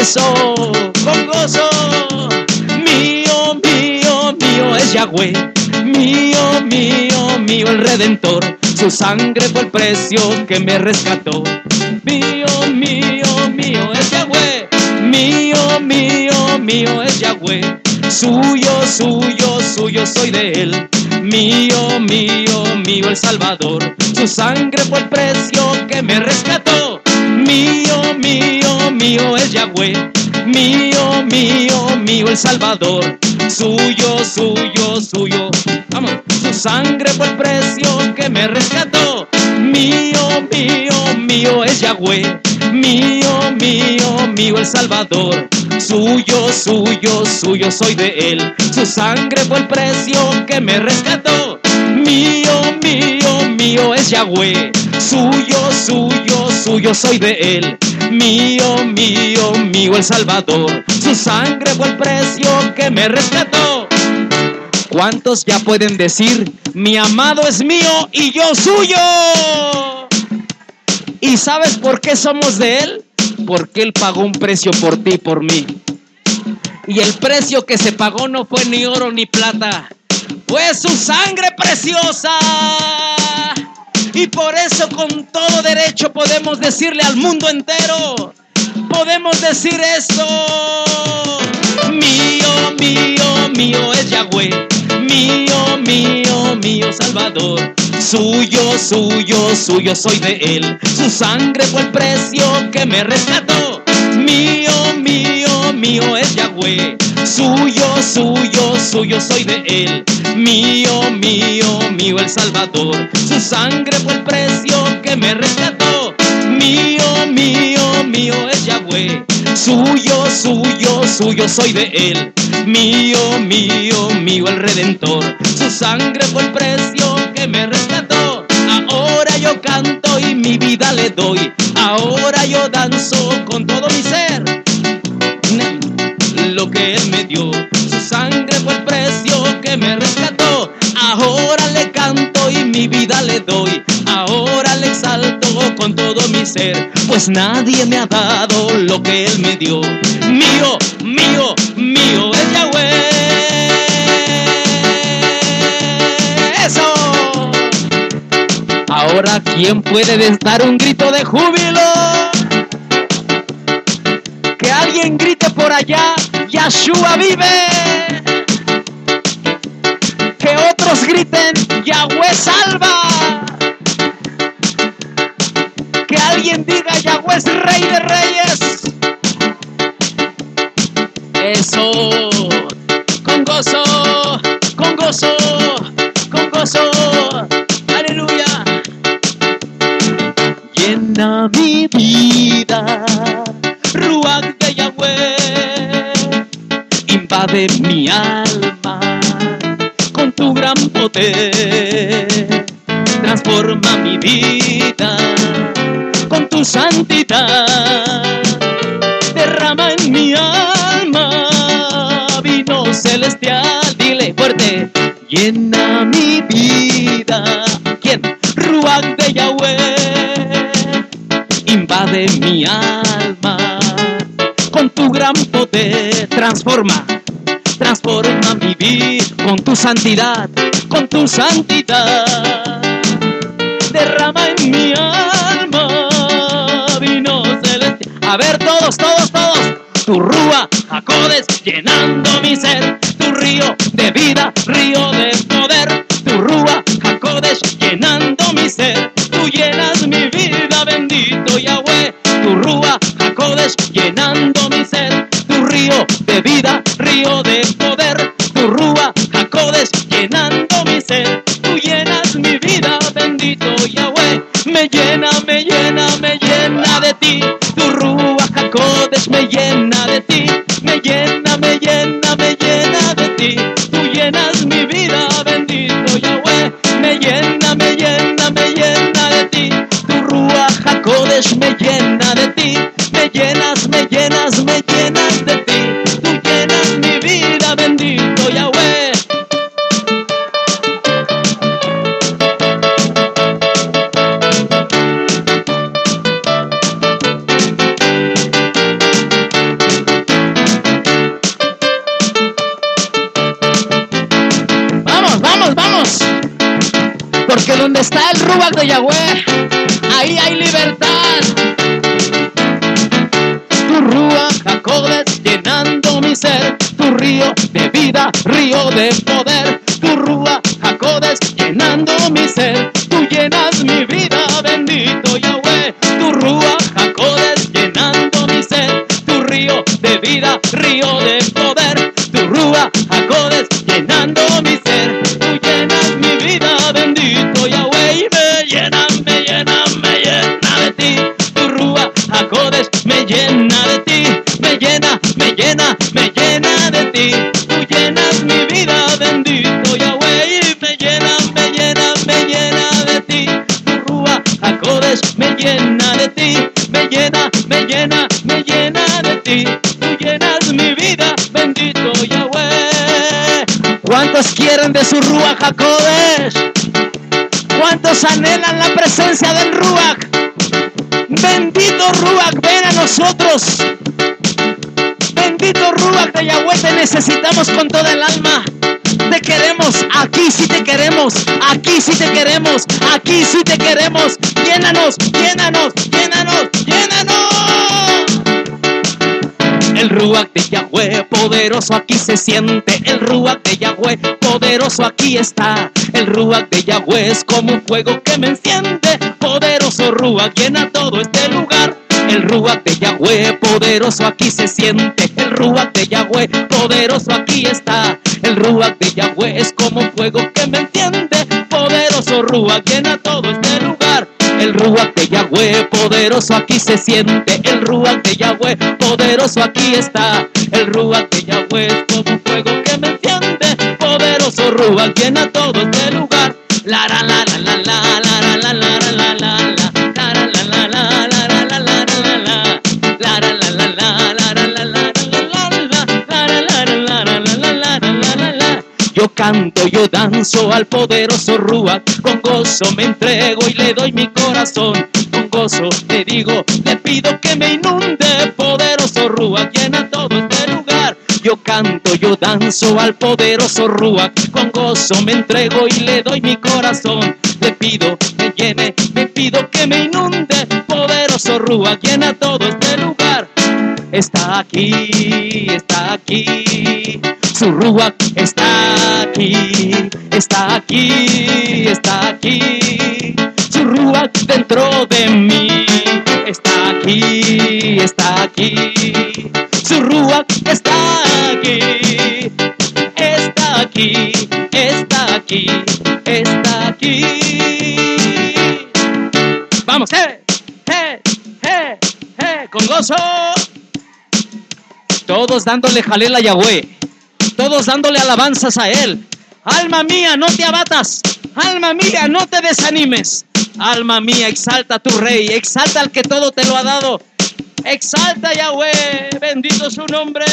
Eso, con gozo. Mío, mío, mío es Yahweh. Mío, mío, mío el Redentor. Su sangre fue el precio que me rescató. Mío, mío, mío es Yahweh. Mío, mío, mío es Yahweh. Suyo, suyo, suyo soy de él. Mío, mío, mío el Salvador. Su sangre fue el precio que me rescató. Mío, mío, mío es Yahweh. Mío, mío, mío el Salvador. Suyo, suyo, suyo. Vamos. Su sangre fue el precio que me rescató. Mío, mío, mío es Yahweh. Mío, mío, mío el Salvador. Suyo, suyo, suyo soy de él. Su sangre fue el precio que me rescató. Mío, mío, mío es Yahweh. Suyo, suyo, suyo soy de él. Mío, mío, mío el Salvador. Su sangre fue el precio que me rescató. ¿Cuántos ya pueden decir, mi amado es mío y yo suyo? ¿Y sabes por qué somos de Él? Porque Él pagó un precio por ti y por mí. Y el precio que se pagó no fue ni oro ni plata, fue su sangre preciosa. Y por eso con todo derecho podemos decirle al mundo entero, podemos decir esto. Mío, mío, mío es Yahweh. Mío, mío, mío Salvador. Suyo, suyo, suyo soy de él. Su sangre fue el precio que me rescató. Mío, mío, mío es Yahweh. Suyo, suyo, suyo soy de él. Mío, mío, mío el Salvador. Su sangre fue el precio que me rescató. Mío, mío, mío es Yahweh. Suyo, suyo, suyo soy de él. Mío, mío, mío el Redentor. Su sangre fue el precio que me rescató. Ahora yo canto y mi vida le doy. Ahora yo danzo con todo mi con todo mi ser. Pues nadie me ha dado lo que él me dio. Mío, mío, mío es Yahweh. Eso. Ahora, ¿quién puede dar un grito de júbilo? Que alguien grite por allá, Yahshua vive. Que otros griten, Yahweh salva. Alguien diga, Yahweh es rey de reyes. Eso, con gozo, con gozo, con gozo. Aleluya. Llena mi vida, Ruach de Yahweh. Invade mi alma con tu gran poder. Tu santidad. Derrama en mi alma vino celestial. Dile fuerte, llena mi vida. ¿Quién? Ruach de Yahweh. Invade mi alma con tu gran poder. Transforma, transforma mi vida con tu santidad, con tu santidad. Derrama en mi alma. A ver, todos, todos, todos. Tu rúa, Jacodes, llenando mi ser. Tu río de vida, río de poder. Tu rúa, Jacodes, llenando mi ser. Tú llenas mi vida, bendito Yahweh. Tu rúa, Jacodes, llenando mi ser. Tu río de vida, río de poder. Tu rúa, Jacodes, llenando mi ser. Tú llenas mi vida, bendito Yahweh. Me llena, me llena vamos, vamos, vamos. Porque donde está el Rubac de Yahweh, ahí hay libertad. Tu Rúa, Jacobes, llenando mi ser. Tu río de vida, río de poder. Tu Rúa, Jacobes Jacodes me llena de ti, me llena, me llena, me llena de ti. Tú llenas mi vida, bendito Yahweh. ¿Cuántos quieren de su Ruach Jacodes? ¿Cuántos anhelan la presencia del Ruach? Bendito Ruach, ven a nosotros. Bendito Ruach de Yahweh, te necesitamos con toda el alma. Te queremos, aquí sí te queremos, aquí sí te queremos, aquí sí te queremos. Llénanos, llénanos, llénanos, llénanos. El Ruach de Yahweh poderoso aquí se siente. El Ruach de Yahweh poderoso aquí está. El Ruach de Yahweh es como un fuego que me enciende. Poderoso Ruach llena todo este lugar. El Ruach de Yahweh poderoso aquí se siente. El Ruach de Yahweh poderoso aquí está. El Ruach de Yahweh es como un fuego que me enciende. Poderoso Ruach llena todo este lugar. El Ruach de Yahweh poderoso aquí se siente. El Ruach de Yahweh poderoso aquí está. El Ruach de Yahweh es como un fuego que me enciende. Poderoso Ruach llena todo este lugar. La la la la yo canto, yo danzo al poderoso Ruach, con gozo me entrego y le doy mi corazón. Con gozo te digo, le pido que me inunde, poderoso Ruach, llena todo este lugar. Yo canto, yo danzo al poderoso Ruach, con gozo me entrego y le doy mi corazón. Le pido que llene, le pido que me inunde, poderoso Ruach, llena todo este lugar. Está aquí, está aquí, su Ruach está aquí, está aquí, su Ruach dentro de mí, está aquí, está aquí, su Ruach está aquí, está aquí, está aquí, está aquí. Vamos, eh, eh, eh, eh, con gozo. Todos dándole jalel a Yahweh. Todos dándole alabanzas a Él. Alma mía, no te abatas. Alma mía, no te desanimes. Alma mía, exalta a tu rey. Exalta al que todo te lo ha dado. Exalta Yahweh. Bendito su nombre.